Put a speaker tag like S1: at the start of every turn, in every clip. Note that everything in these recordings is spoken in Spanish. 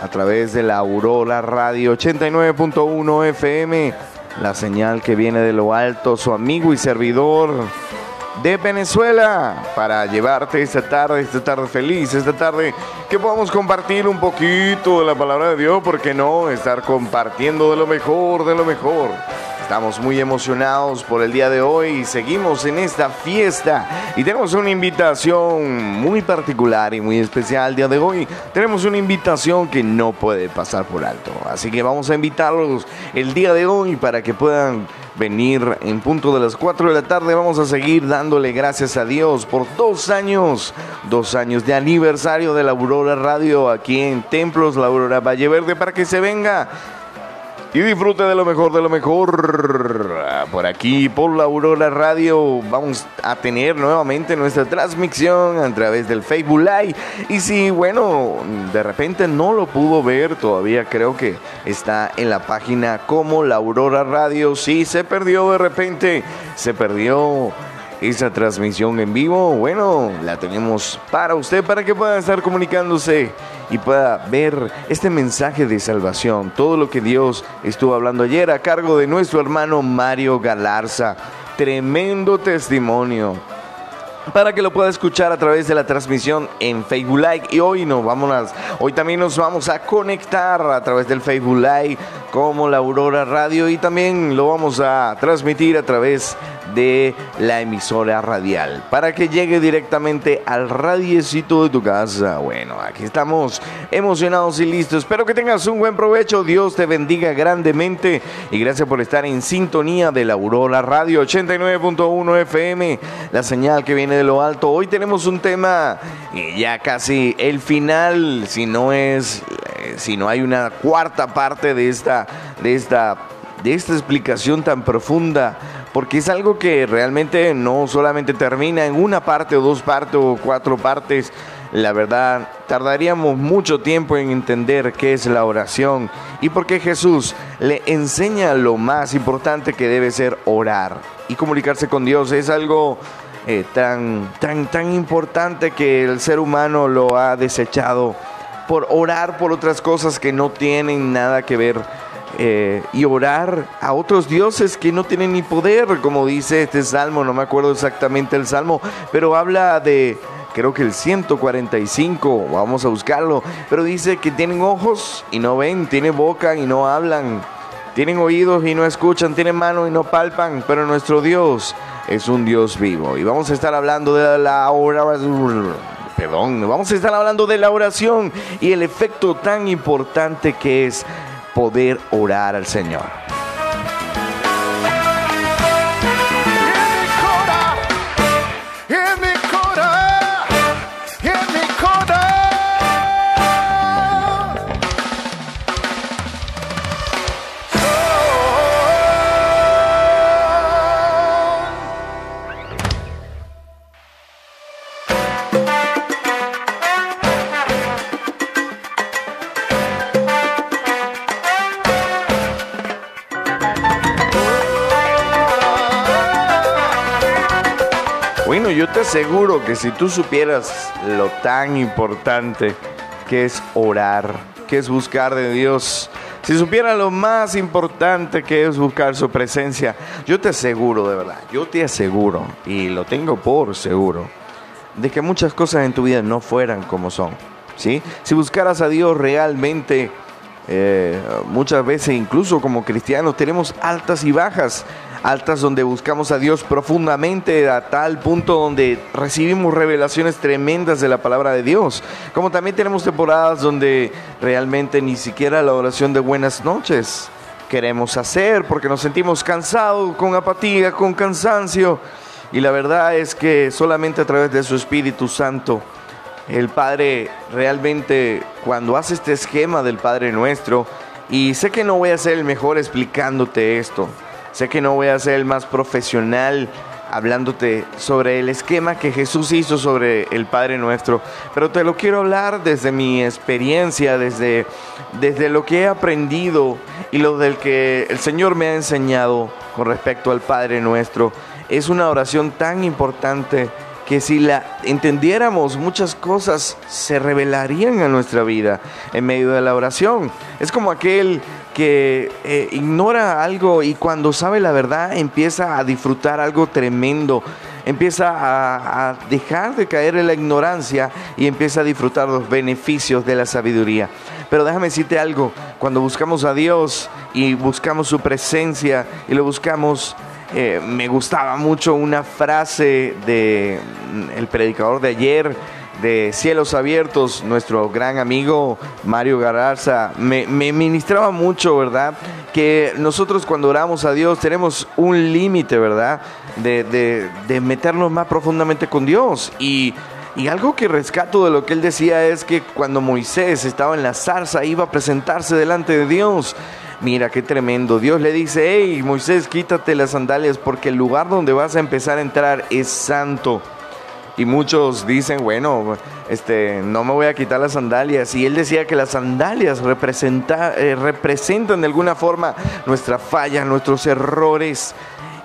S1: a través de la Aurora Radio 89.1 FM, la señal que viene de lo alto, su amigo y servidor de Venezuela, para llevarte esta tarde, esta tarde feliz, esta tarde que podamos compartir un poquito de la palabra de Dios, porque no estar compartiendo de lo mejor, de lo mejor. Estamos muy emocionados por el día de hoy y seguimos en esta fiesta y tenemos una invitación muy particular y muy especial el día de hoy. Tenemos una invitación que no puede pasar por alto. Así que vamos a invitarlos el día de hoy para que puedan venir en punto de las 4 de la tarde. Vamos a seguir dándole gracias a Dios por dos años, dos años de aniversario de la Aurora Radio aquí en Templos, la Aurora Valle Verde, para que se venga y disfrute de lo mejor, de lo mejor. Por aquí, por la Aurora Radio, vamos a tener nuevamente nuestra transmisión a través del Facebook Live. Y si, bueno, de repente no lo pudo ver, todavía creo que está en la página como la Aurora Radio. Si se perdió de repente, se perdió esa transmisión en vivo, bueno, la tenemos para usted, para que pueda estar comunicándose y pueda ver este mensaje de salvación, todo lo que Dios estuvo hablando ayer a cargo de nuestro hermano Mario Galarza. Tremendo testimonio para que lo pueda escuchar a través de la transmisión en Facebook Live. Y hoy nos vamos hoy también nos vamos a conectar a través del Facebook Live como la Aurora Radio y también lo vamos a transmitir a través de la emisora radial para que llegue directamente al radiecito de tu casa. Bueno, aquí estamos emocionados y listos. Espero que tengas un buen provecho. Dios te bendiga grandemente y gracias por estar en sintonía de la Aurora Radio 89.1 FM, la señal que viene de lo alto. Hoy tenemos un tema y ya casi el final, si no es eh, si no hay una cuarta parte de esta de esta de esta explicación tan profunda porque es algo que realmente no solamente termina en una parte o dos partes o cuatro partes. La verdad, tardaríamos mucho tiempo en entender qué es la oración y por qué Jesús le enseña lo más importante que debe ser orar y comunicarse con Dios. Es algo eh, tan, tan, tan importante que el ser humano lo ha desechado por orar por otras cosas que no tienen nada que ver eh, y orar a otros dioses que no tienen ni poder, como dice este salmo, no me acuerdo exactamente el salmo, pero habla de, creo que el 145, vamos a buscarlo, pero dice que tienen ojos y no ven, tienen boca y no hablan, tienen oídos y no escuchan, tienen manos y no palpan, pero nuestro Dios es un Dios vivo. Y vamos a estar hablando de la oración. Perdón, vamos a estar hablando de la oración y el efecto tan importante que es poder orar al Señor. Aseguro que si tú supieras lo tan importante que es orar, que es buscar de Dios, si supieras lo más importante que es buscar su presencia, yo te aseguro de verdad, yo te aseguro, y lo tengo por seguro, de que muchas cosas en tu vida no fueran como son. ¿sí? Si buscaras a Dios realmente, eh, muchas veces incluso como cristianos tenemos altas y bajas altas donde buscamos a Dios profundamente a tal punto donde recibimos revelaciones tremendas de la palabra de Dios. Como también tenemos temporadas donde realmente ni siquiera la oración de buenas noches queremos hacer porque nos sentimos cansados, con apatía, con cansancio. Y la verdad es que solamente a través de su Espíritu Santo, el Padre realmente cuando hace este esquema del Padre nuestro, y sé que no voy a ser el mejor explicándote esto, Sé que no voy a ser el más profesional hablándote sobre el esquema que Jesús hizo sobre el Padre Nuestro, pero te lo quiero hablar desde mi experiencia, desde, desde lo que he aprendido y lo del que el Señor me ha enseñado con respecto al Padre Nuestro. Es una oración tan importante que si la entendiéramos, muchas cosas se revelarían a nuestra vida en medio de la oración. Es como aquel que eh, ignora algo y cuando sabe la verdad empieza a disfrutar algo tremendo, empieza a, a, dejar de caer en la ignorancia y empieza a disfrutar los beneficios de la sabiduría. Pero déjame decirte algo, cuando buscamos a Dios y buscamos su presencia y lo buscamos eh, me gustaba mucho una frase de mm, el predicador de ayer de Cielos Abiertos, nuestro gran amigo Mario Gararza, me, me ministraba mucho, ¿verdad? Que nosotros cuando oramos a Dios tenemos un límite, ¿verdad? De, de, de, meternos más profundamente con Dios. Y, y algo que rescato de lo que él decía es que cuando Moisés estaba en la zarza iba a presentarse delante de Dios. Mira qué tremendo. Dios le dice, hey Moisés, quítate las sandalias porque el lugar donde vas a empezar a entrar es santo. Y muchos dicen, bueno, este, no me voy a quitar las sandalias. Y él decía que las sandalias representa, eh, representan de alguna forma nuestra falla, nuestros errores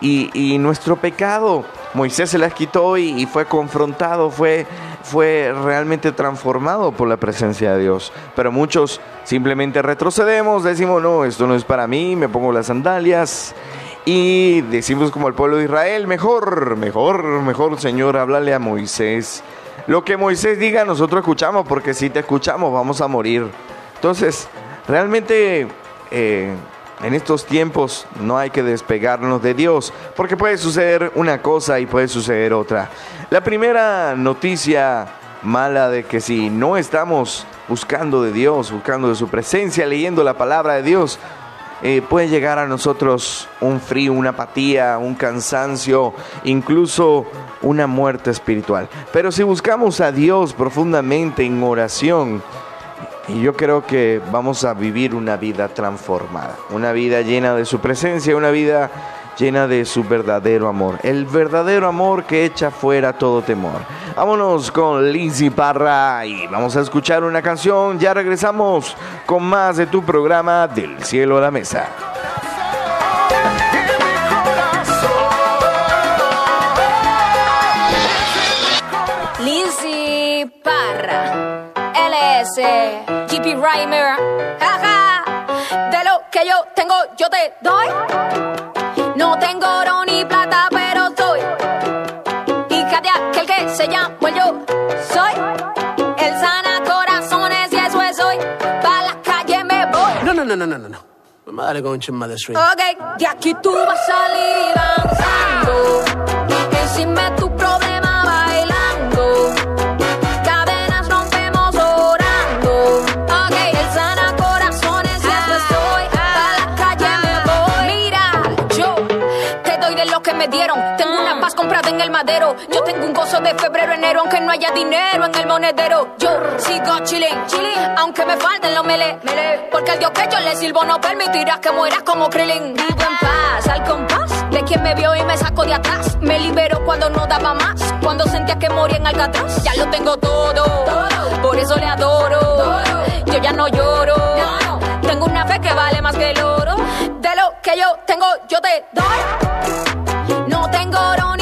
S1: y, nuestro pecado. Moisés se las quitó y, y fue confrontado, fue, fue realmente transformado por la presencia de Dios. Pero muchos simplemente retrocedemos, decimos, no, esto no es para mí, me pongo las sandalias. Y decimos como el pueblo de Israel, mejor, mejor, mejor, Señor, háblale a Moisés. Lo que Moisés diga, nosotros escuchamos, porque si te escuchamos vamos a morir. Entonces, realmente eh, en estos tiempos no hay que despegarnos de Dios, porque puede suceder una cosa y puede suceder otra. La primera noticia mala de que si no estamos buscando de Dios, buscando de su presencia, leyendo la palabra de Dios, eh, puede llegar a nosotros un frío, una apatía, un cansancio, incluso una muerte espiritual. Pero si buscamos a Dios profundamente en oración, y yo creo que vamos a vivir una vida transformada, una vida llena de su presencia, una vida llena de su verdadero amor. El verdadero amor que echa fuera todo temor. Vámonos con Lizzy Parra y vamos a escuchar una canción. Ya regresamos con más de tu programa Del Cielo a la Mesa.
S2: Lizzy Parra, LS, GP Rhymer, jaja, de lo que yo tengo yo te doy. No tengo oro ni plata, pero soy hija de aquel que se llama yo. Soy el sana corazones y eso es hoy. Pa' la calle me voy.
S3: No, no, no, no, no, no. no. Madre con chimada street.
S2: Ok, de aquí tú vas a salir danzando. De febrero, enero, aunque no haya dinero en el monedero. Yo sigo chilling, chilling, aunque me falten los mele, mele. Porque el Dios que yo le sirvo no permitirá que mueras como Krillin. Vivo en paz, al compás de quien me vio y me sacó de atrás. Me libero cuando no daba más, cuando sentía que moría en Alcatraz. Ya lo tengo todo, por eso le adoro. Yo ya no lloro, tengo una fe que vale más que el oro. De lo que yo tengo, yo te doy. No tengo oro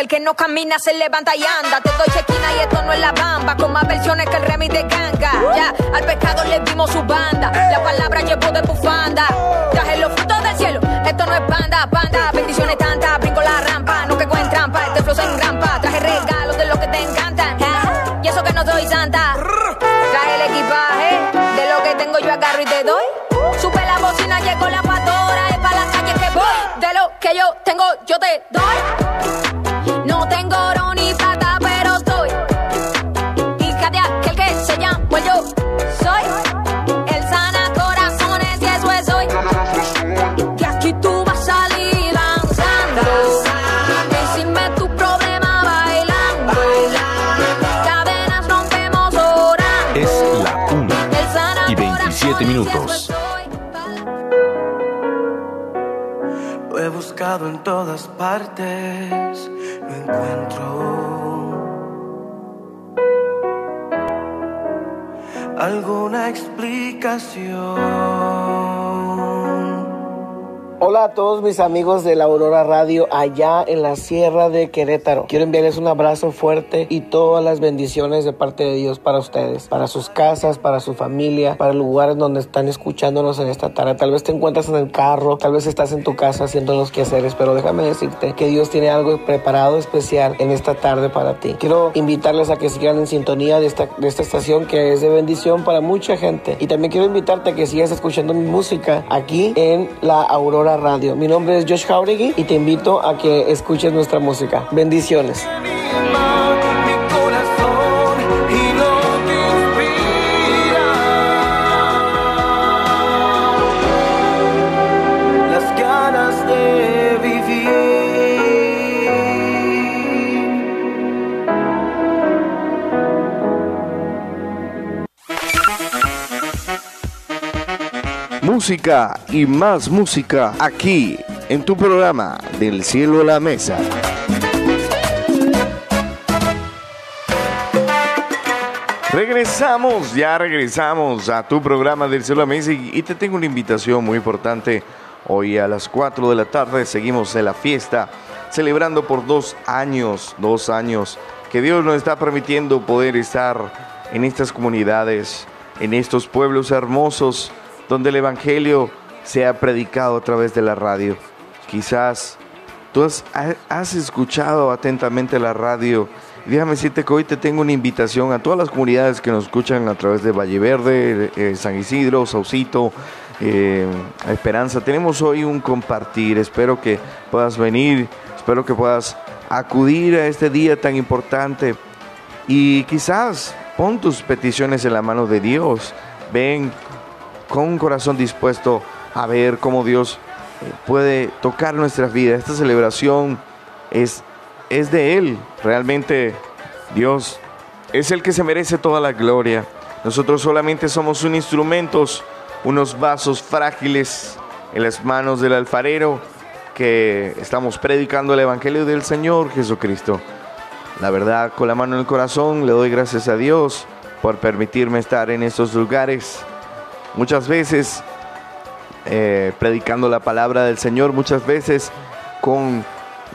S2: El que no camina se levanta y anda. Te doy chequina y esto no es la bamba. Con más versiones que el remix de ganga. Ya, al pecado le dimos su banda. La palabra llevó de bufanda. Traje los frutos del cielo. Esto no es banda, banda. Bendiciones tantas, brinco la rampa. No que en trampa, este flow en rampa. Traje regalos de lo que te encantan. Y eso que no soy santa. Traje el equipaje. De lo que tengo yo agarro y te doy. Supe la bocina, llegó la patora. Es para la calle que voy. De lo que yo tengo, yo te doy.
S4: En todas partes, no encuentro alguna explicación.
S5: Hola a todos mis amigos de la Aurora Radio allá en la Sierra de Querétaro. Quiero enviarles un abrazo fuerte y todas las bendiciones de parte de Dios para ustedes, para sus casas, para su familia, para lugares donde están escuchándonos en esta tarde. Tal vez te encuentras en el carro, tal vez estás en tu casa haciendo los quehaceres, pero déjame decirte que Dios tiene algo preparado especial en esta tarde para ti. Quiero invitarles a que sigan en sintonía de esta, de esta estación que es de bendición para mucha gente. Y también quiero invitarte a que sigas escuchando mi música aquí en la Aurora Radio. Mi nombre es Josh Jauregui y te invito a que escuches nuestra música. Bendiciones.
S1: Música y más música aquí en tu programa Del cielo a la mesa. Regresamos, ya regresamos a tu programa del cielo a la mesa y te tengo una invitación muy importante. Hoy a las 4 de la tarde seguimos en la fiesta, celebrando por dos años, dos años, que Dios nos está permitiendo poder estar en estas comunidades, en estos pueblos hermosos, donde el Evangelio se ha predicado a través de la radio. Quizás tú has, ha- has escuchado atentamente la radio. Déjame decirte que hoy te tengo una invitación a todas las comunidades que nos escuchan a través de Valle Verde, eh, San Isidro, Saucito, eh, Esperanza. Tenemos hoy un compartir. Espero que puedas venir, espero que puedas acudir a este día tan importante. Y quizás pon tus peticiones en la mano de Dios. Ven con un corazón dispuesto a ver cómo Dios eh, puede tocar nuestra vida. Esta celebración es, es de Él. Realmente Dios es el que se merece toda la gloria. Nosotros solamente somos un instrumentos, unos vasos frágiles en las manos del alfarero que estamos predicando el Evangelio del Señor Jesucristo. La verdad, con la mano en el corazón, le doy gracias a Dios por permitirme estar en estos lugares. Muchas veces eh, predicando la palabra del Señor, muchas veces con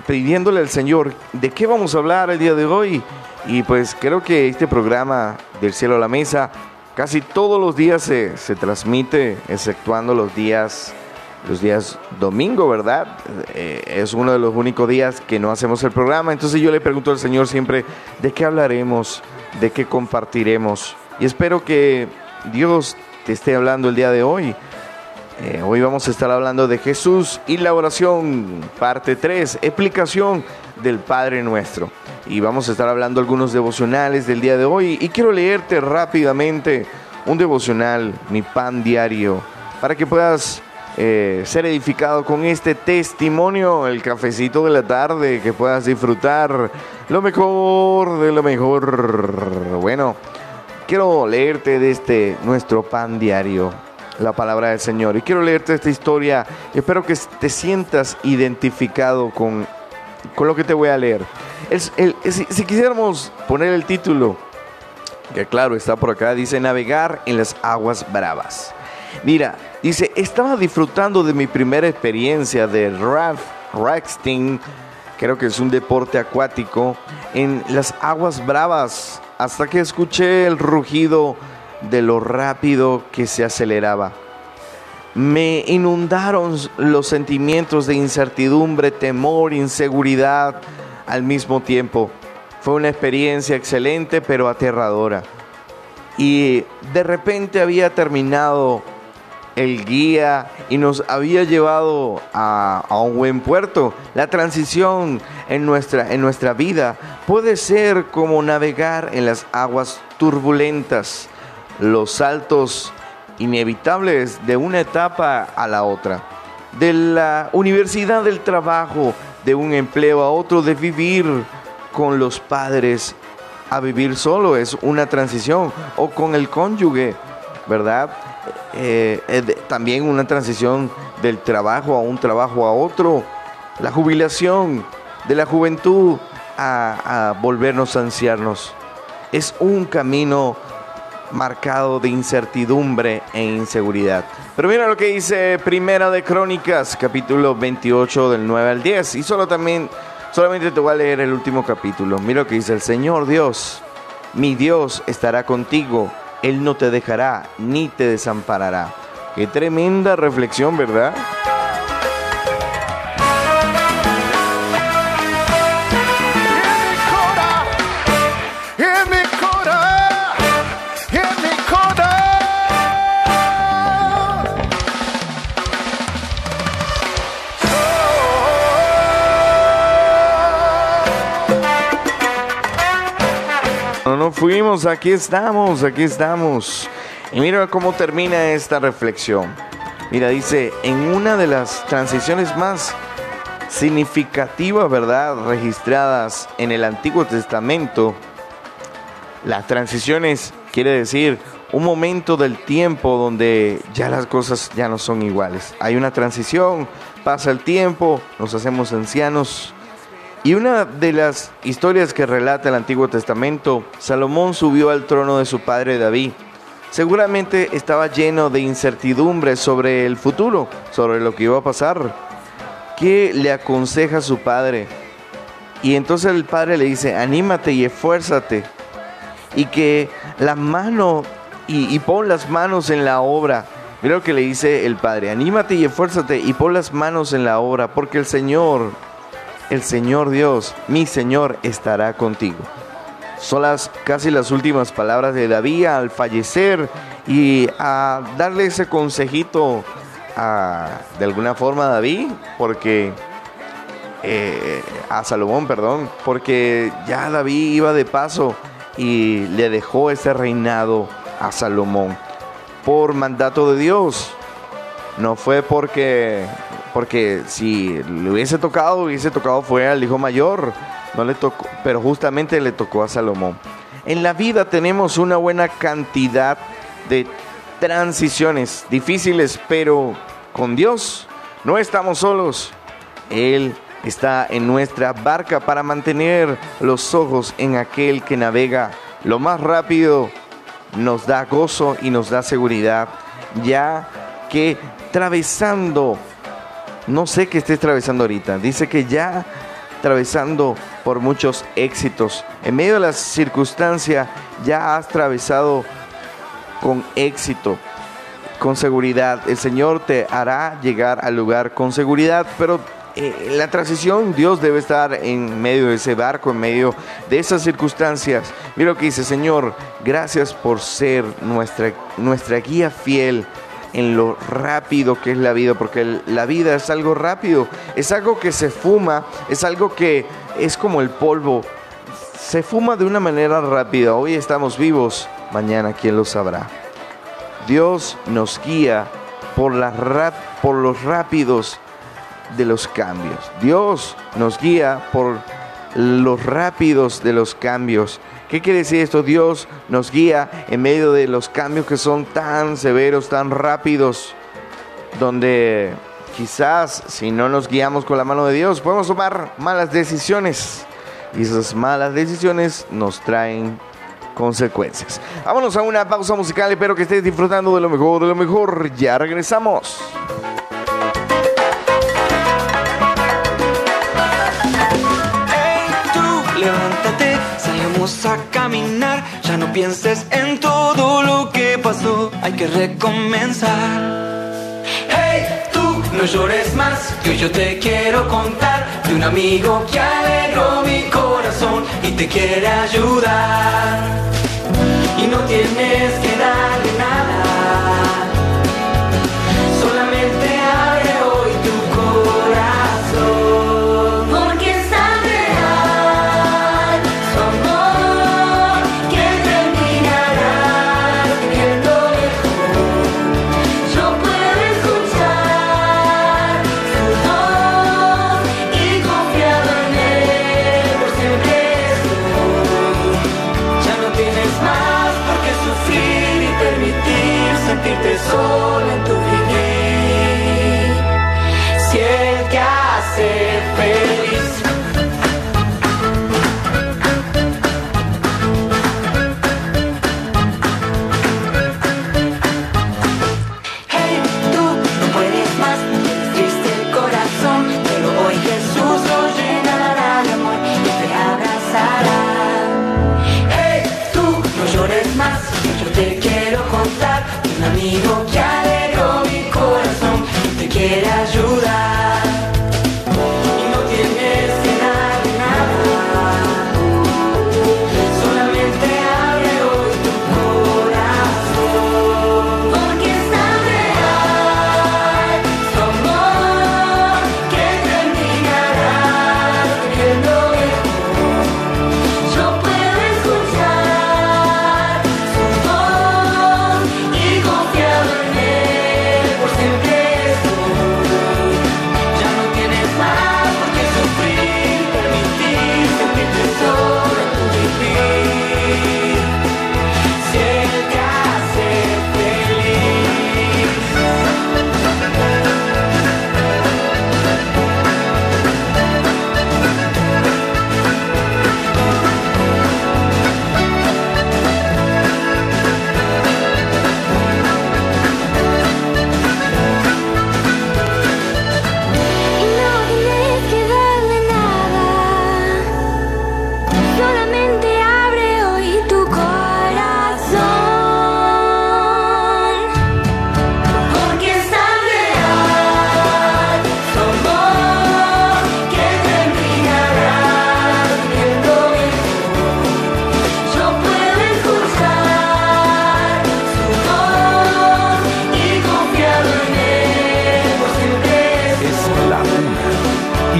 S1: pidiéndole al Señor de qué vamos a hablar el día de hoy. Y pues creo que este programa del cielo a la mesa casi todos los días se, se transmite, exceptuando los días los días domingo, ¿verdad? Eh, es uno de los únicos días que no hacemos el programa. Entonces yo le pregunto al Señor siempre de qué hablaremos, de qué compartiremos. Y espero que Dios te esté hablando el día de hoy. Eh, hoy vamos a estar hablando de Jesús y la oración, parte 3, explicación del Padre Nuestro. Y vamos a estar hablando algunos devocionales del día de hoy. Y quiero leerte rápidamente un devocional, mi pan diario, para que puedas eh, ser edificado con este testimonio, el cafecito de la tarde, que puedas disfrutar lo mejor de lo mejor. Bueno, quiero leerte de este nuestro pan diario, la palabra del Señor. Y quiero leerte esta historia. Espero que te sientas identificado con, con lo que te voy a leer. El- si, si quisiéramos poner el título, que claro está por acá, dice navegar en las aguas bravas. Mira, dice, estaba disfrutando de mi primera experiencia de raft rafting, creo que es un deporte acuático, en las aguas bravas, hasta que escuché el rugido de lo rápido que se aceleraba. Me inundaron los sentimientos de incertidumbre, temor, inseguridad al mismo tiempo. Fue una experiencia excelente pero aterradora. Y de repente había terminado el guía y nos había llevado a, a un buen puerto. La transición en nuestra, en nuestra vida puede ser como navegar en las aguas turbulentas, los saltos inevitables de una etapa a la otra, de la universidad del trabajo, de un empleo a otro, de vivir con los padres a vivir solo, es una transición, o con el cónyuge, ¿verdad? Eh, también una transición del trabajo a un trabajo a otro, la jubilación de la juventud a, a volvernos ancianos. Es un camino marcado de incertidumbre e inseguridad. Pero mira lo que dice Primera de Crónicas, capítulo 28 del 9 al 10. Y solo también, solamente te voy a leer el último capítulo. Mira lo que dice el Señor Dios. Mi Dios estará contigo. Él no te dejará ni te desamparará. Qué tremenda reflexión, ¿verdad? No fuimos, aquí estamos, aquí estamos. Y mira cómo termina esta reflexión. Mira, dice, en una de las transiciones más significativas, ¿verdad? Registradas en el Antiguo Testamento, las transiciones quiere decir un momento del tiempo donde ya las cosas ya no son iguales. Hay una transición, pasa el tiempo, nos hacemos ancianos. Y una de las historias que relata el Antiguo Testamento, Salomón subió al trono de su padre David. Seguramente estaba lleno de incertidumbre sobre el futuro, sobre lo que iba a pasar. ¿Qué le aconseja su padre? Y entonces el padre le dice, anímate y esfuérzate. Y que la mano, y, y pon las manos en la obra. Mira lo que le dice el padre, anímate y esfuérzate y pon las manos en la obra, porque el Señor, el Señor Dios, mi Señor, estará contigo. Son las casi las últimas palabras de David al fallecer y a darle ese consejito a, de alguna forma a David, porque eh, a Salomón, perdón, porque ya David iba de paso y le dejó ese reinado a Salomón por mandato de Dios. No fue porque porque si le hubiese tocado, hubiese tocado fue al hijo mayor, no le tocó, pero justamente le tocó a Salomón. En la vida tenemos una buena cantidad de transiciones difíciles, pero con Dios no estamos solos. Él está en nuestra barca para mantener los ojos en aquel que navega lo más rápido, nos da gozo y nos da seguridad, ya que atravesando, no sé qué estés atravesando ahorita, dice que ya atravesando por muchos éxitos, en medio de las circunstancias ya has atravesado con éxito, con seguridad. El Señor te hará llegar al lugar con seguridad, pero eh, la transición Dios debe estar en medio de ese barco, en medio de esas circunstancias. Mira lo que dice, Señor, gracias por ser nuestra, nuestra guía fiel en lo rápido que es la vida, porque la vida es algo rápido, es algo que se fuma, es algo que es como el polvo, se fuma de una manera rápida. Hoy estamos vivos, mañana quién lo sabrá. Dios nos guía por, las rap- por los rápidos de los cambios. Dios nos guía por los rápidos de los cambios. ¿Qué quiere decir esto? Dios nos guía en medio de los cambios que son tan severos, tan rápidos, donde quizás si no nos guiamos con la mano de Dios podemos tomar malas decisiones. Y esas malas decisiones nos traen consecuencias. Vámonos a una pausa musical. Espero que estés disfrutando de lo mejor, de lo mejor. Ya regresamos.
S6: Salgamos a caminar. Ya no pienses en todo lo que pasó, hay que recomenzar. Hey, tú, no llores más, que yo te quiero contar de un amigo que alegró mi corazón y te quiere ayudar. Y no tienes que darle nada.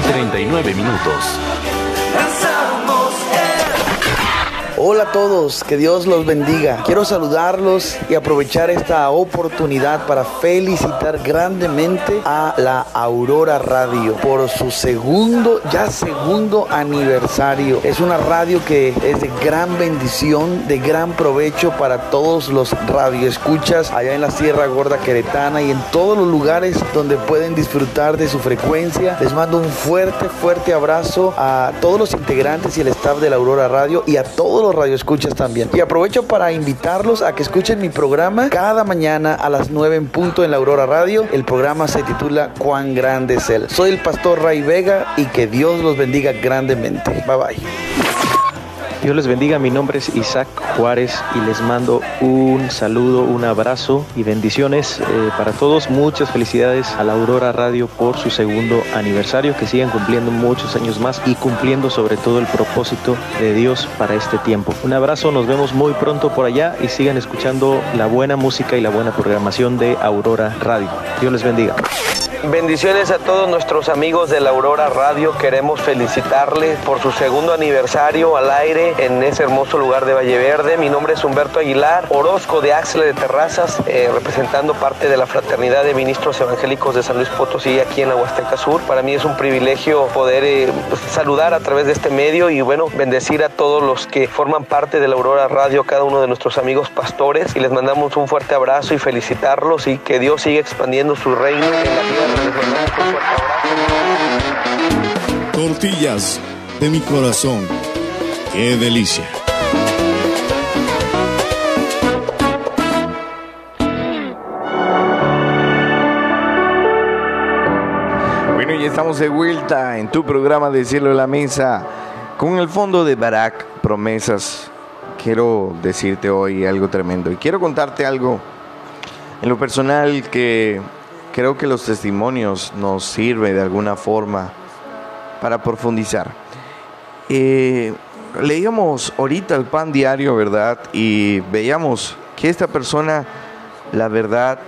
S7: 39 minutos.
S8: Hola a todos, que Dios los bendiga. Quiero saludarlos y aprovechar esta oportunidad para felicitar grandemente a la Aurora Radio por su segundo, ya segundo aniversario. Es una radio que es de gran bendición, de gran provecho para todos los radioescuchas allá en la Sierra Gorda Queretana y en todos los lugares donde pueden disfrutar de su frecuencia. Les mando un fuerte, fuerte abrazo a todos los integrantes y el staff de la Aurora Radio y a todos los radioescuchas también. Y aprovecho para invitarlos a que escuchen mi programa cada mañana a las 9 en punto en la Aurora Radio. El programa se titula Cuán grande es Él. Soy el pastor Ray Vega y que Dios los bendiga grandemente. Bye bye.
S9: Dios les bendiga, mi nombre es Isaac Juárez y les mando un saludo, un abrazo y bendiciones eh, para todos. Muchas felicidades a la Aurora Radio por su segundo aniversario, que sigan cumpliendo muchos años más y cumpliendo sobre todo el propósito de Dios para este tiempo. Un abrazo, nos vemos muy pronto por allá y sigan escuchando la buena música y la buena programación de Aurora Radio. Dios les bendiga.
S10: Bendiciones a todos nuestros amigos de la Aurora Radio. Queremos felicitarles por su segundo aniversario al aire en ese hermoso lugar de Valle Verde. Mi nombre es Humberto Aguilar, Orozco de Axle de Terrazas, eh, representando parte de la Fraternidad de Ministros Evangélicos de San Luis Potosí aquí en la Huasteca Sur. Para mí es un privilegio poder eh, pues, saludar a través de este medio y bueno, bendecir a todos los que forman parte de la Aurora Radio, cada uno de nuestros amigos pastores y les mandamos un fuerte abrazo y felicitarlos y que Dios siga expandiendo su reino en la tierra.
S11: Tortillas de mi corazón. ¡Qué delicia!
S1: Bueno, y estamos de vuelta en tu programa de Cielo de la Mesa con el fondo de Barak Promesas. Quiero decirte hoy algo tremendo y quiero contarte algo en lo personal que creo que los testimonios nos sirven de alguna forma para profundizar. Eh, leíamos ahorita el pan diario, ¿verdad? Y veíamos que esta persona, la verdad,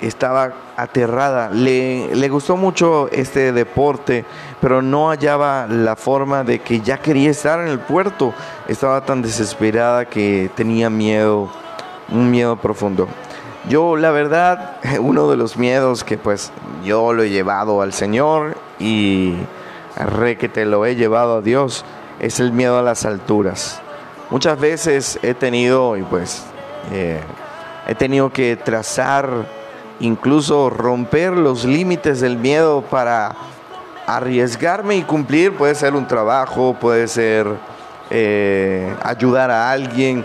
S1: estaba aterrada. Le, le gustó mucho este deporte, pero no hallaba la forma de que ya quería estar en el puerto. Estaba tan desesperada que tenía miedo, un miedo profundo. Yo, la verdad, uno de los miedos que pues yo lo he llevado al Señor y re que te lo he llevado a Dios es el miedo a las alturas. Muchas veces he tenido y pues eh, he tenido que trazar, incluso romper los límites del miedo para arriesgarme y cumplir. Puede ser un trabajo, puede ser eh, ayudar a alguien.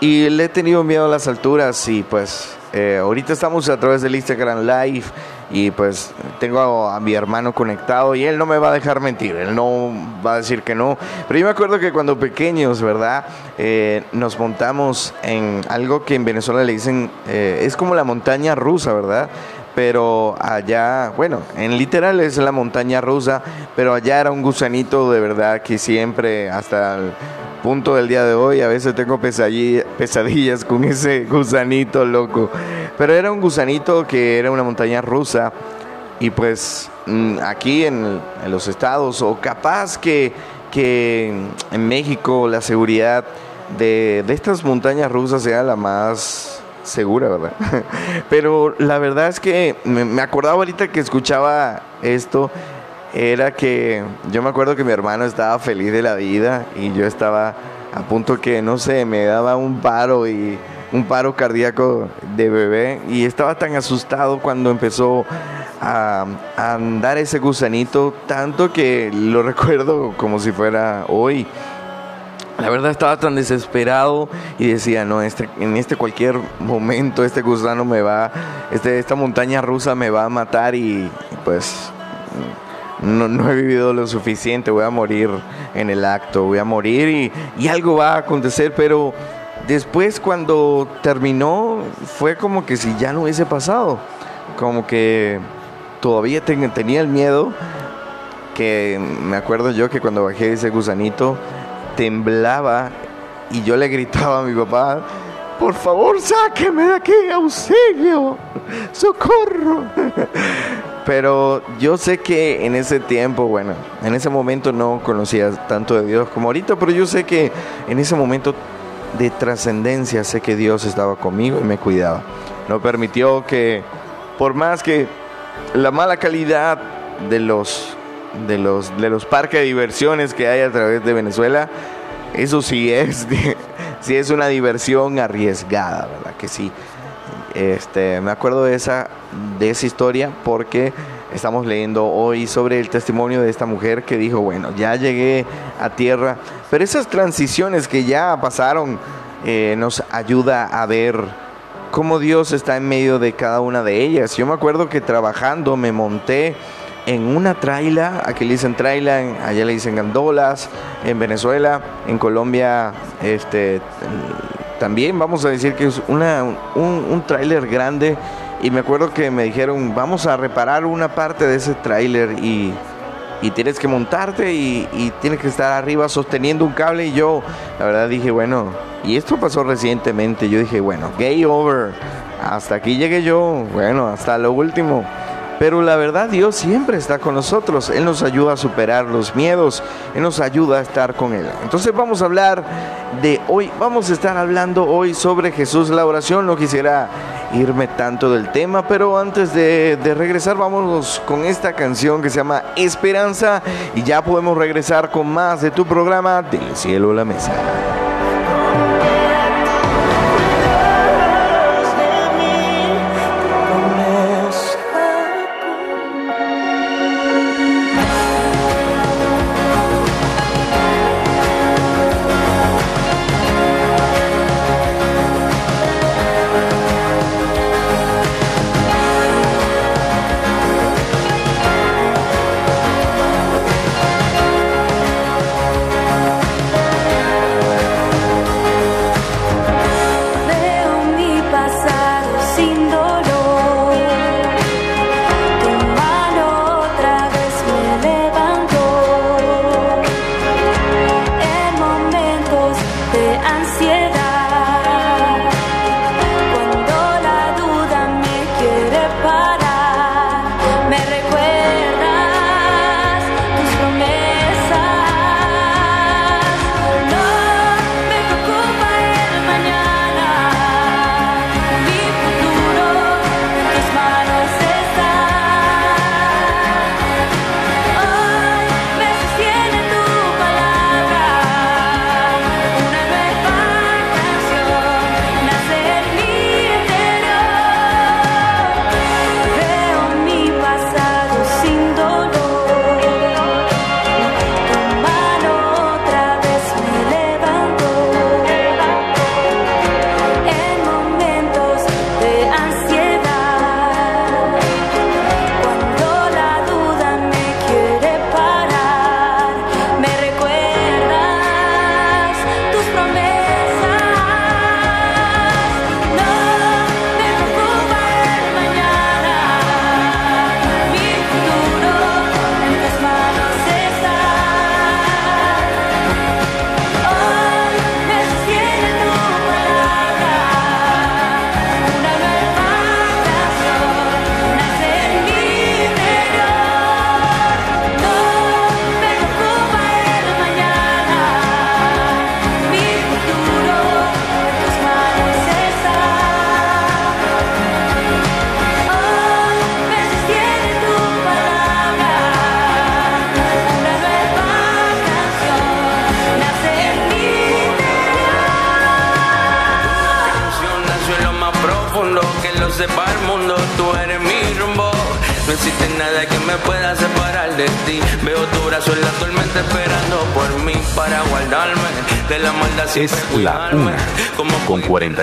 S1: Y le he tenido miedo a las alturas y pues eh, ahorita estamos a través del Instagram Live y pues tengo a, mi hermano conectado y él no me va a dejar mentir, él no va a decir que no. Pero yo me acuerdo que cuando pequeños, ¿verdad? Eh, nos montamos en algo que en Venezuela le dicen, eh, es como la montaña rusa, ¿verdad? Pero allá, bueno, en literal es la montaña rusa, pero allá era un gusanito de verdad que siempre, hasta el punto del día de hoy, a veces tengo pesadillas, con ese gusanito loco. Pero era un gusanito que era una montaña rusa y pues mm, aquí en, en los estados, o capaz que, que en México la seguridad de, de estas montañas rusas sea la más segura, ¿verdad? Pero la verdad es que me, acordaba ahorita que escuchaba esto era que yo me acuerdo que mi hermano estaba feliz de la vida y yo estaba a punto que, no sé, me daba un paro y un paro cardíaco de bebé y estaba tan asustado cuando empezó a, a andar ese gusanito, tanto que lo recuerdo como si fuera hoy. La verdad estaba tan desesperado y decía, no, este, en este cualquier momento este gusano me va, este, esta montaña rusa me va a matar y pues no, no, he vivido lo suficiente, voy a morir en el acto, voy a morir y, y, algo va a acontecer, pero después cuando terminó fue como que si ya no hubiese pasado, como que todavía ten, tenía el miedo, que me acuerdo yo que cuando bajé ese gusanito temblaba y yo le gritaba a mi papá, por favor sáqueme de aquí, auxilio, socorro. Pero yo sé que en ese tiempo, bueno, en ese momento no conocía tanto de Dios como ahorita, pero yo sé que en ese momento de trascendencia sé que Dios estaba conmigo y me cuidaba. No permitió que, por más que la mala calidad de los, de los, de los parques de diversiones que hay a través de Venezuela, eso sí es, sí es una diversión arriesgada, ¿verdad? Que sí. Este, me acuerdo de esa, de esa historia porque estamos leyendo hoy sobre el testimonio de esta mujer que dijo, bueno, ya llegué a tierra, pero esas transiciones que ya pasaron eh, nos ayuda a ver cómo Dios está en medio de cada una de ellas. Yo me acuerdo que trabajando me monté en una traila, aquí le dicen traila, allá le dicen gandolas, en Venezuela, en Colombia, este, también vamos a decir que es una, un, un tráiler grande. Y me acuerdo que me dijeron, vamos a reparar una parte de ese tráiler y, y tienes que montarte y, y tienes que estar arriba sosteniendo un cable y yo, la verdad dije, bueno, y esto pasó recientemente, yo dije, bueno, gay over, hasta aquí llegué yo, bueno, hasta lo último. Pero la verdad Dios siempre está con nosotros. Él nos ayuda a superar los miedos. Él nos ayuda a estar con Él. Entonces vamos a hablar de hoy. Vamos a estar hablando hoy sobre Jesús la oración. No quisiera irme tanto del tema, pero antes de, de regresar vámonos con esta canción que se llama Esperanza y ya podemos regresar con más de tu programa Del cielo a la mesa.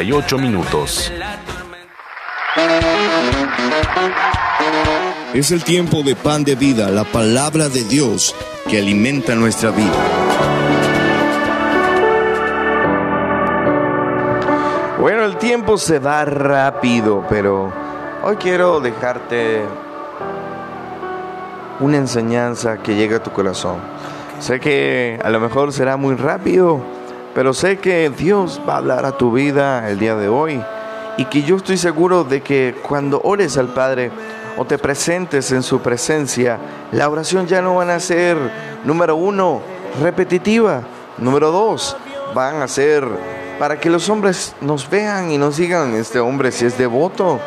S7: 48 minutos.
S11: Es el tiempo de pan de vida, la palabra de Dios que alimenta nuestra vida.
S1: Bueno, el tiempo se va rápido, pero hoy quiero dejarte una enseñanza que llegue a tu corazón. Sé que a lo mejor será muy rápido, pero sé que Dios va a hablar a tu vida el día de hoy y que yo estoy seguro de que cuando ores al Padre, o te presentes en su presencia, la oración ya no van a ser, número uno, repetitiva. Número dos, van a ser para que los hombres nos vean y nos digan, este hombre si es devoto.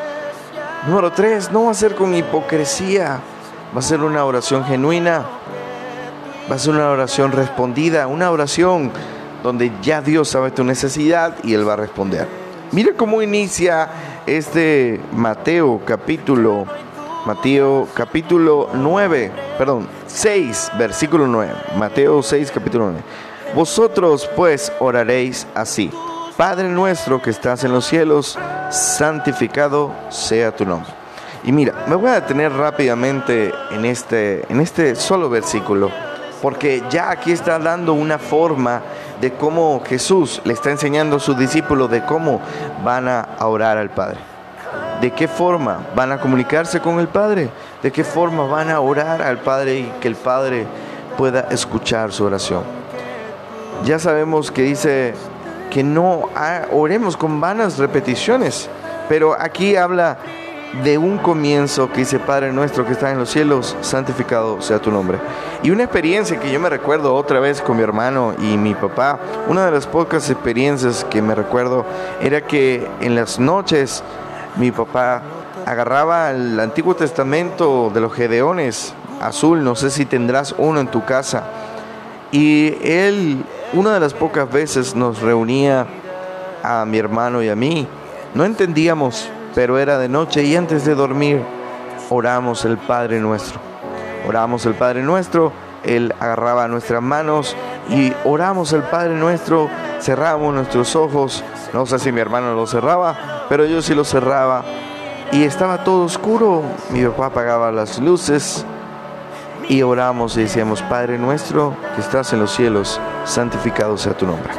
S1: Número tres, no va a ser con hipocresía, va a ser una oración genuina, va a ser una oración respondida, una oración donde ya Dios sabe tu necesidad y Él va a responder. Mira cómo inicia este Mateo capítulo, Mateo capítulo 9, perdón, 6, versículo 9. Mateo 6, capítulo 9. Vosotros pues oraréis así. Padre nuestro que estás en los cielos, santificado sea tu nombre. Y mira, me voy a detener rápidamente en este, en este solo versículo, porque ya aquí está dando una forma de cómo Jesús le está enseñando a sus discípulos de cómo van a orar al Padre. ¿De qué forma van a comunicarse con el Padre? ¿De qué forma van a orar al Padre y que el Padre pueda escuchar su oración? Ya sabemos que dice que no oremos con vanas repeticiones, pero aquí habla de un comienzo que dice Padre nuestro que está en los cielos, santificado sea tu nombre. Y una experiencia que yo me recuerdo otra vez con mi hermano y mi papá, una de las pocas experiencias que me recuerdo era que en las noches mi papá agarraba el Antiguo Testamento de los Gedeones, azul, no sé si tendrás uno en tu casa, y él una de las pocas veces nos reunía a mi hermano y a mí. No entendíamos, pero era de noche y antes de dormir oramos el Padre nuestro. Oramos el Padre nuestro, Él agarraba nuestras manos y oramos el Padre nuestro, cerramos nuestros ojos. No sé si mi hermano lo cerraba, pero yo sí lo cerraba. Y estaba todo oscuro. Mi papá apagaba las luces y oramos y decíamos, Padre nuestro que estás en los cielos, santificado sea tu nombre.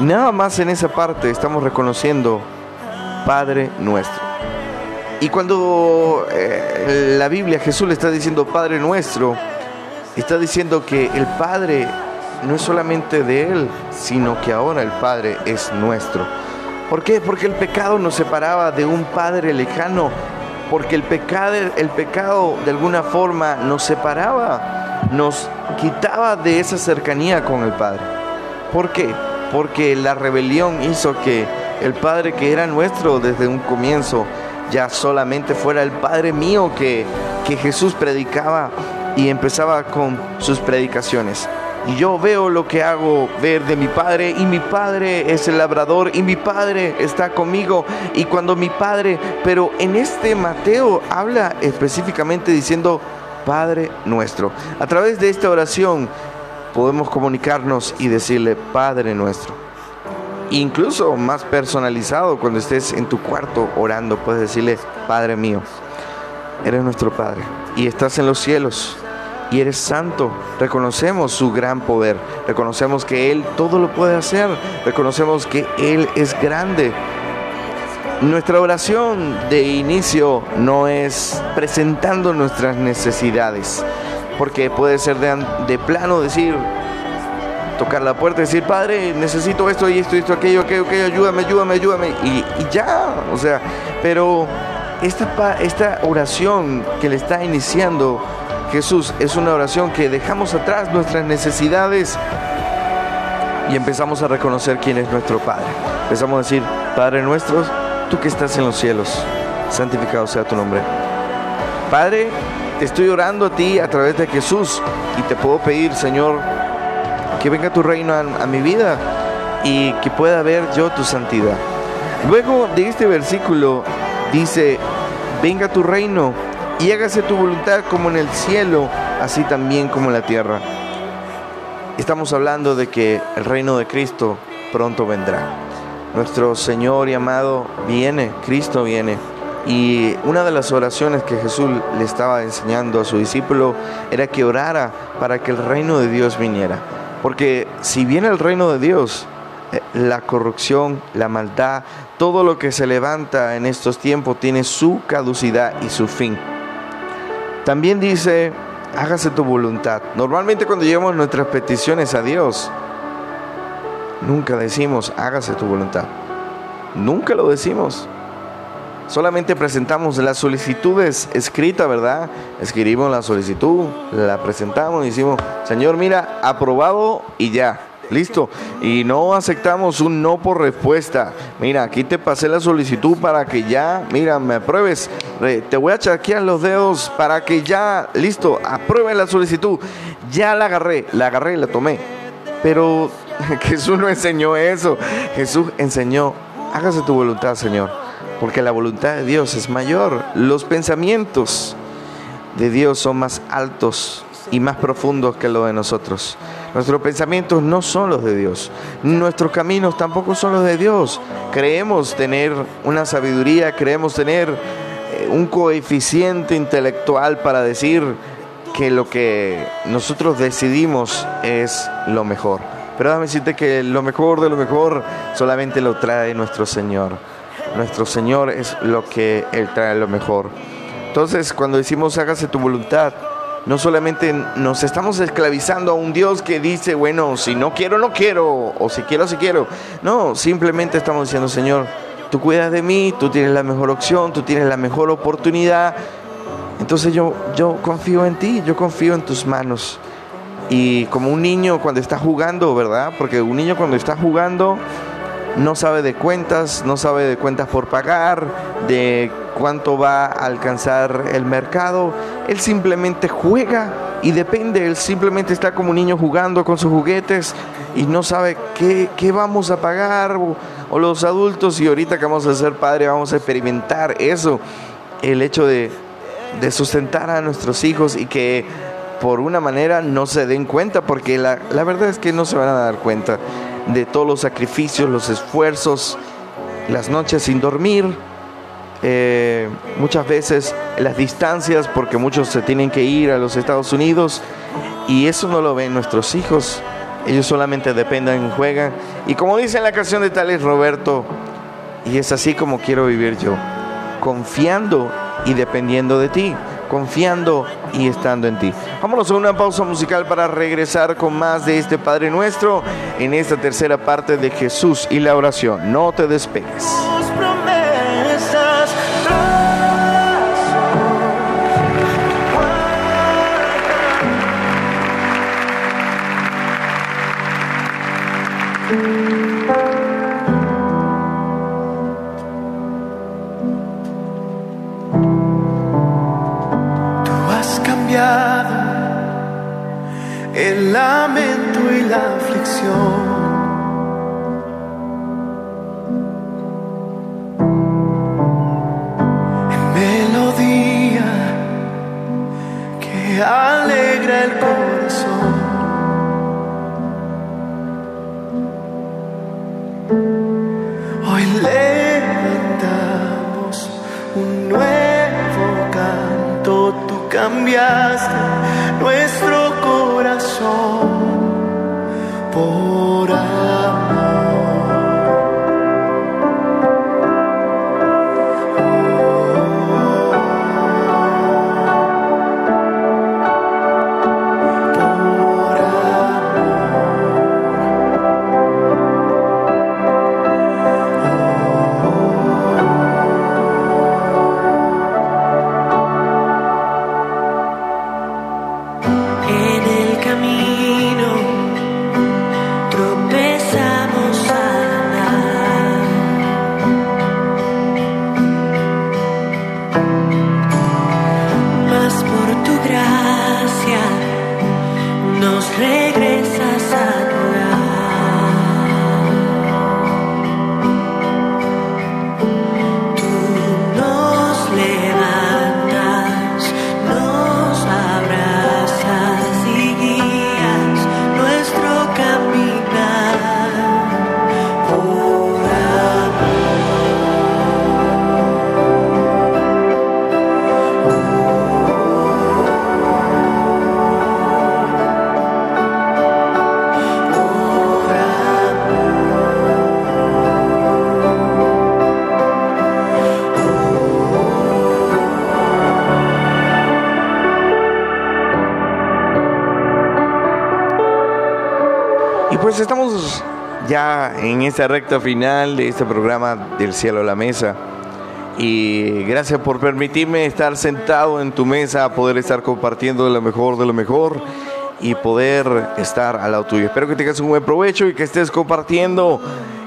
S1: Nada más en esa parte estamos reconociendo Padre nuestro. Y cuando eh, la Biblia Jesús le está diciendo Padre nuestro, está diciendo que el Padre no es solamente de Él, sino que ahora el Padre es nuestro. ¿Por qué? Porque el pecado nos separaba de un Padre lejano, porque el pecado, el pecado de alguna forma nos separaba, nos quitaba de esa cercanía con el Padre. ¿Por qué? Porque la rebelión hizo que el Padre que era nuestro desde un comienzo ya solamente fuera el Padre mío que, que Jesús predicaba y empezaba con sus predicaciones. Y yo veo lo que hago ver de mi padre y mi padre es el labrador y mi padre está conmigo. Y cuando mi padre, pero en este Mateo habla específicamente diciendo Padre nuestro. A través de esta oración podemos comunicarnos y decirle Padre nuestro. Incluso más personalizado cuando estés en tu cuarto orando, puedes decirle Padre mío. Eres nuestro Padre y estás en los cielos y eres santo. Reconocemos su gran poder, reconocemos que Él todo lo puede hacer, reconocemos que Él es grande. Nuestra oración de inicio no es presentando nuestras necesidades, porque puede ser de, de plano decir, tocar la puerta y decir, Padre, necesito esto y esto y esto, aquello, aquello, aquello, ayúdame, ayúdame, ayúdame, y, y ya, o sea, pero esta, esta oración que le está iniciando Jesús es una oración que dejamos atrás nuestras necesidades y empezamos a reconocer quién es nuestro Padre. Empezamos a decir, Padre nuestro, tú que estás en los cielos, santificado sea tu nombre. Padre, te estoy orando a ti a través de Jesús y te puedo pedir, Señor, que venga tu reino a, mi vida y que pueda ver yo tu santidad. Luego de este versículo dice, venga tu reino y hágase tu voluntad como en el cielo, así también como en la tierra. Estamos hablando de que el reino de Cristo pronto vendrá. Nuestro Señor y amado viene, Cristo viene. Y una de las oraciones que Jesús le estaba enseñando a su discípulo era que orara para que el reino de Dios viniera. Porque si viene el reino de Dios, eh, la corrupción, la maldad, todo lo que se levanta en estos tiempos tiene su caducidad y su fin. También dice, hágase tu voluntad. Normalmente cuando llevamos nuestras peticiones a Dios, nunca decimos, hágase tu voluntad. Nunca lo decimos. Solamente presentamos las solicitudes escritas, ¿verdad? Escribimos la solicitud, la presentamos y decimos, Señor, mira, aprobado y ya. Listo. Y no aceptamos un no por respuesta. Mira, aquí te pasé la solicitud para que ya, mira, me apruebes. Te voy a chaquear los dedos para que ya, listo, apruebe la solicitud. Ya la agarré, la agarré y la tomé. Pero Jesús no enseñó eso. Jesús enseñó, hágase tu voluntad, Señor. Porque la voluntad de Dios es mayor. Los pensamientos de Dios son más altos y más profundos que los de nosotros. Nuestros pensamientos no son los de Dios. Nuestros caminos tampoco son los de Dios. Creemos tener una sabiduría, creemos tener eh, un coeficiente intelectual para decir que lo que nosotros decidimos es lo mejor. Pero déjame decirte que lo mejor de lo mejor solamente lo trae nuestro Señor. Nuestro Señor es lo que Él trae lo mejor. Entonces, cuando decimos hágase tu voluntad, no solamente nos estamos esclavizando a un Dios que dice, bueno, si no quiero, no quiero, o si quiero, si quiero. No, simplemente estamos diciendo, Señor, tú cuidas de mí, tú tienes la mejor opción, tú tienes la mejor oportunidad. Entonces yo, yo confío en ti, yo confío en tus manos. Y como un niño cuando está jugando, ¿verdad? Porque un niño cuando está jugando no sabe de cuentas, no sabe de cuentas por pagar, de cuánto va a alcanzar el mercado. Él simplemente juega y depende, él simplemente está como un niño jugando con sus juguetes y no sabe qué, qué vamos a pagar. O, los adultos, y ahorita que vamos a ser padre, vamos a experimentar eso, el hecho de, de sustentar a nuestros hijos y que por una manera no se den cuenta, porque la, la verdad es que no se van a dar cuenta de todos los sacrificios, los esfuerzos, las noches sin dormir, eh, muchas veces las distancias, porque muchos se tienen que ir a los Estados Unidos y eso no lo ven nuestros hijos. Ellos solamente dependen, juegan. Y como dice en la canción de Tales Roberto, y es así como quiero vivir yo, confiando y dependiendo de ti, confiando y estando en ti. Vámonos a una pausa musical para regresar con más de este Padre Nuestro en esta tercera parte de Jesús y la oración. No te despegues.
S12: La aflicción. melodía que alegra el corazón. Hoy levantamos un nuevo canto, tú cambiaste
S13: en
S1: esta recta final de este programa del cielo a la mesa. Y gracias por permitirme estar sentado en tu mesa, poder estar compartiendo de lo mejor de lo mejor y poder estar al lado tuyo. Espero que tengas un buen provecho y que estés compartiendo.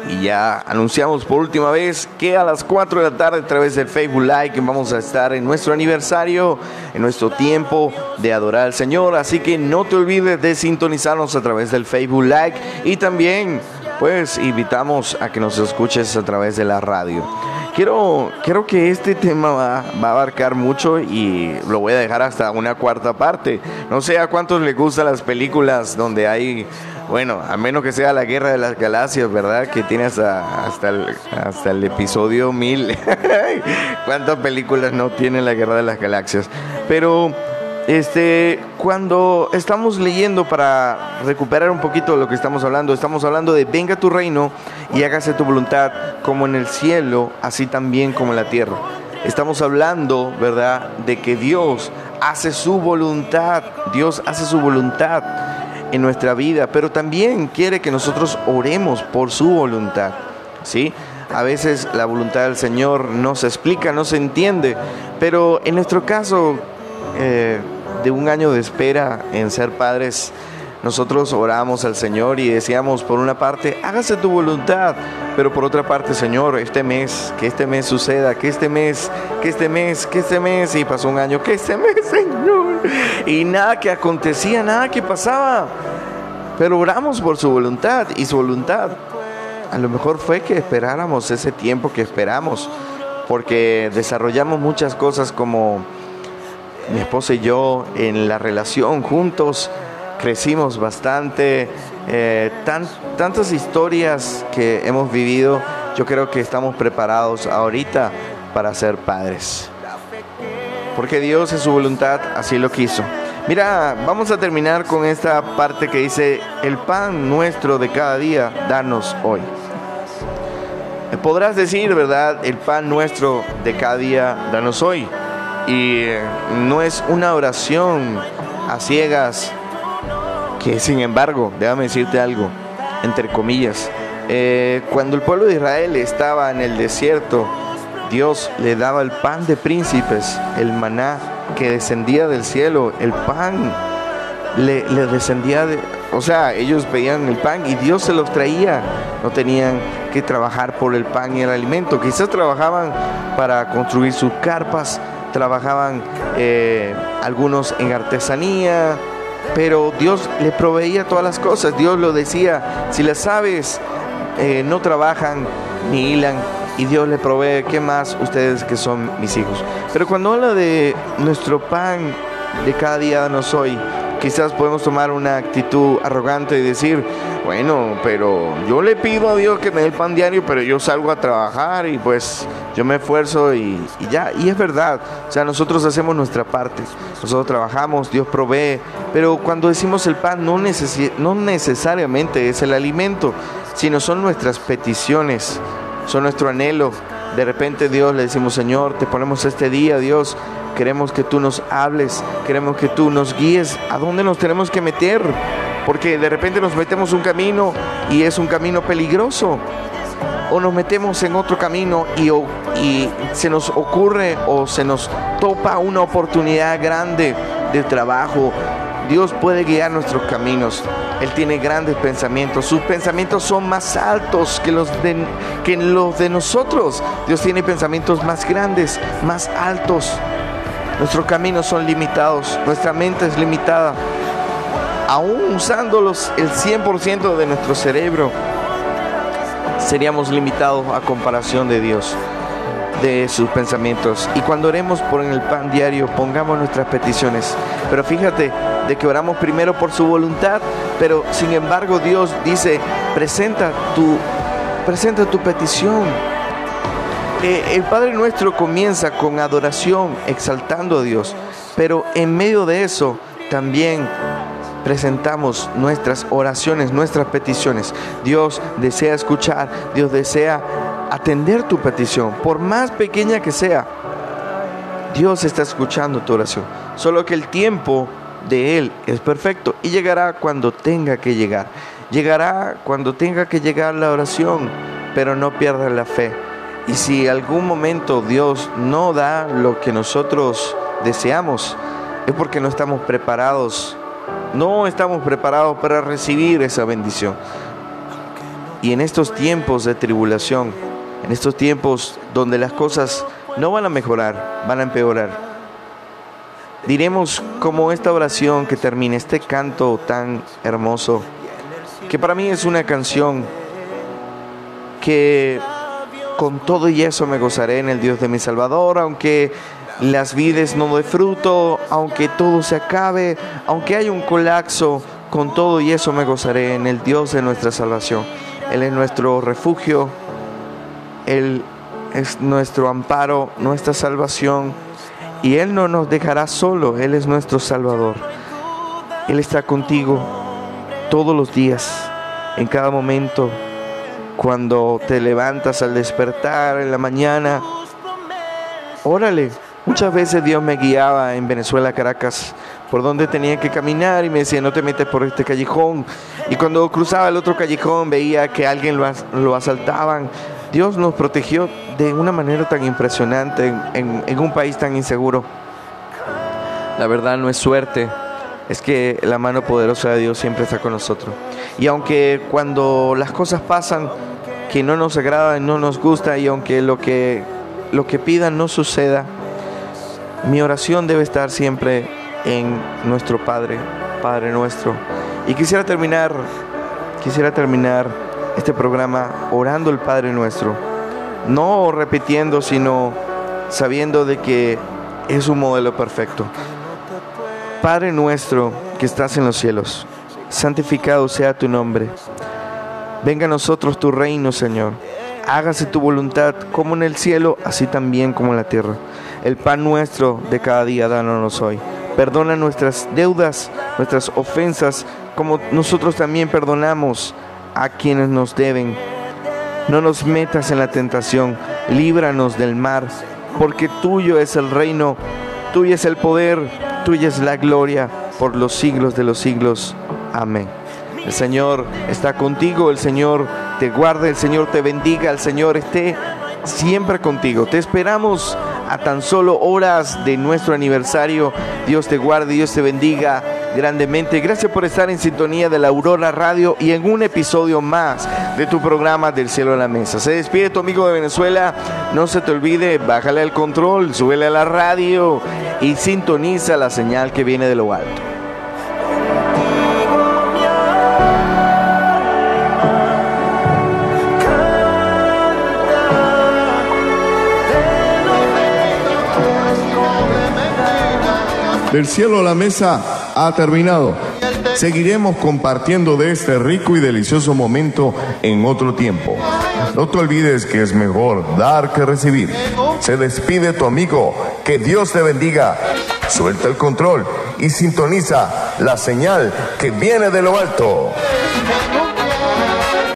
S1: Y ya anunciamos por última vez que a las 4 de la tarde a través del Facebook Live vamos a estar en nuestro aniversario, en nuestro tiempo de adorar al Señor. Así que no te olvides de sintonizarnos a través del Facebook Live y también pues invitamos a que nos escuches a través de la radio. Quiero, quiero que este tema va, va, a abarcar mucho y lo voy a dejar hasta una cuarta parte. No sé a cuántos les gustan las películas donde hay, bueno, a menos que sea la Guerra de las Galaxias, ¿verdad? Que tiene hasta, hasta, el, hasta el episodio 1000. ¿Cuántas películas no tiene la Guerra de las Galaxias? Pero este, cuando estamos leyendo para recuperar un poquito lo que estamos hablando, estamos hablando de venga tu reino y hágase tu voluntad como en el cielo, así también como en la tierra. Estamos hablando, ¿verdad?, de que Dios hace su voluntad, Dios hace su voluntad en nuestra vida, pero también quiere que nosotros oremos por su voluntad, ¿sí? A veces la voluntad del Señor no se explica, no se entiende, pero en nuestro caso, eh, de un año de espera en ser padres, nosotros oramos al Señor y decíamos, por una parte, hágase tu voluntad, pero por otra parte, Señor, este mes, que este mes suceda, que este mes, que este mes, que este mes, y pasó un año, que este mes, Señor, y nada que acontecía, nada que pasaba, pero oramos por su voluntad y su voluntad. A lo mejor fue que esperáramos ese tiempo que esperamos, porque desarrollamos muchas cosas como mi esposa y yo en la relación juntos crecimos bastante, eh, tan, tantas historias que hemos vivido, yo creo que estamos preparados ahorita para ser padres. Porque Dios en su voluntad así lo quiso. Mira, vamos a terminar con esta parte que dice, el pan nuestro de cada día, danos hoy. Podrás decir, ¿verdad? El pan nuestro de cada día, danos hoy. Y no es una oración a ciegas, que sin embargo, déjame decirte algo, entre comillas, eh, cuando el pueblo de Israel estaba en el desierto, Dios le daba el pan de príncipes, el maná que descendía del cielo, el pan le, le descendía de, o sea, ellos pedían el pan y Dios se los traía. No tenían que trabajar por el pan y el alimento. Quizás trabajaban para construir sus carpas, trabajaban eh, algunos en artesanía, pero Dios le proveía todas las cosas. Dios lo decía, si las aves eh, no trabajan ni hilan, y Dios le provee, ¿qué más ustedes que son mis hijos? Pero cuando habla de nuestro pan de cada día danos hoy, quizás podemos tomar una actitud arrogante y decir, bueno, pero yo le pido a Dios que me dé el pan diario, pero yo salgo a trabajar y pues yo me esfuerzo y, ya, y es verdad, o sea, nosotros hacemos nuestra parte, nosotros trabajamos, Dios provee, pero cuando decimos el pan no, necesi- no necesariamente es el alimento, sino son nuestras peticiones, son nuestro anhelo. De repente Dios le decimos, Señor, te ponemos este día, Dios, queremos que tú nos hables, queremos que tú nos guíes a dónde nos tenemos que meter, porque de repente nos metemos un camino y es un camino peligroso, o nos metemos en otro camino y, se nos ocurre o se nos topa una oportunidad grande de trabajo. Dios puede guiar nuestros caminos. Él tiene grandes pensamientos. Sus pensamientos son más altos que los de, que los de nosotros. Dios tiene pensamientos más grandes, más altos. Nuestros caminos son limitados. Nuestra mente es limitada. Aún usando los, el 100% de nuestro cerebro, seríamos limitados a comparación de Dios, de sus pensamientos. Y cuando oremos por el pan diario, pongamos nuestras peticiones. Pero fíjate de que oramos primero por su voluntad, pero sin embargo Dios dice, presenta tu, presenta tu petición. Eh, el Padre nuestro comienza con adoración, exaltando a Dios, pero en medio de eso también presentamos nuestras oraciones, nuestras peticiones. Dios desea escuchar, Dios desea atender tu petición, por más pequeña que sea. Dios está escuchando tu oración, solo que el tiempo de Él es perfecto y llegará cuando tenga que llegar. Llegará cuando tenga que llegar la oración, pero no pierdas la fe. Y si algún momento Dios no da lo que nosotros deseamos, es porque no estamos preparados, no estamos preparados para recibir esa bendición. Y en estos tiempos de tribulación, en estos tiempos donde las cosas no van a mejorar, van a empeorar, diremos como esta oración que termina, este canto tan hermoso, que para mí es una canción que con todo y eso me gozaré en el Dios de mi Salvador, aunque las vides no de fruto, aunque todo se acabe, aunque haya un colapso, con todo y eso me gozaré en el Dios de nuestra salvación. Él es nuestro refugio, Él es nuestro amparo, nuestra salvación, y Él no nos dejará solo, Él es nuestro Salvador. Él está contigo todos los días, en cada momento, cuando te levantas al despertar en la mañana. Órale, muchas veces Dios me guiaba en Venezuela, Caracas, por donde tenía que caminar y me decía, no te metes por este callejón. Y cuando cruzaba el otro callejón veía que alguien lo, as- asaltaban. Dios nos protegió de una manera tan impresionante en un país tan inseguro. La verdad no es suerte, es que la mano poderosa de Dios siempre está con nosotros. Y aunque cuando las cosas pasan que no nos agradan, no nos gusta y aunque lo que lo que pidan no suceda, mi oración debe estar siempre en nuestro Padre, Padre nuestro. Y quisiera terminar quisiera terminar este programa orando el Padre nuestro, no repitiendo, sino sabiendo de que es un modelo perfecto. Padre nuestro que estás en los cielos, santificado sea tu nombre. Venga a nosotros tu reino, Señor. Hágase tu voluntad como en el cielo, así también como en la tierra. El pan nuestro de cada día, danos hoy. Perdona nuestras deudas, nuestras ofensas, como nosotros también perdonamos a quienes nos deben. No nos metas en la tentación, líbranos del mar, porque tuyo es el reino, tuyo es el poder, tuya es la gloria por los siglos de los siglos. Amén. El Señor está contigo, el Señor te guarde, el Señor te bendiga, el Señor esté siempre contigo. Te esperamos a tan solo horas de nuestro aniversario. Dios te guarde, Dios te bendiga grandemente. Gracias por estar en sintonía de la Aurora Radio y en un episodio más de tu programa Del Cielo a la Mesa. Se despide tu amigo de Venezuela. No se te olvide, bájale al control, súbele a la radio y sintoniza la señal que viene de lo alto.
S14: Del cielo a la mesa ha terminado. Seguiremos compartiendo de este rico y delicioso momento en otro tiempo. No te olvides que es mejor dar que recibir. Se despide tu amigo. Que Dios te bendiga. Suelta el control y sintoniza la señal que viene de lo alto.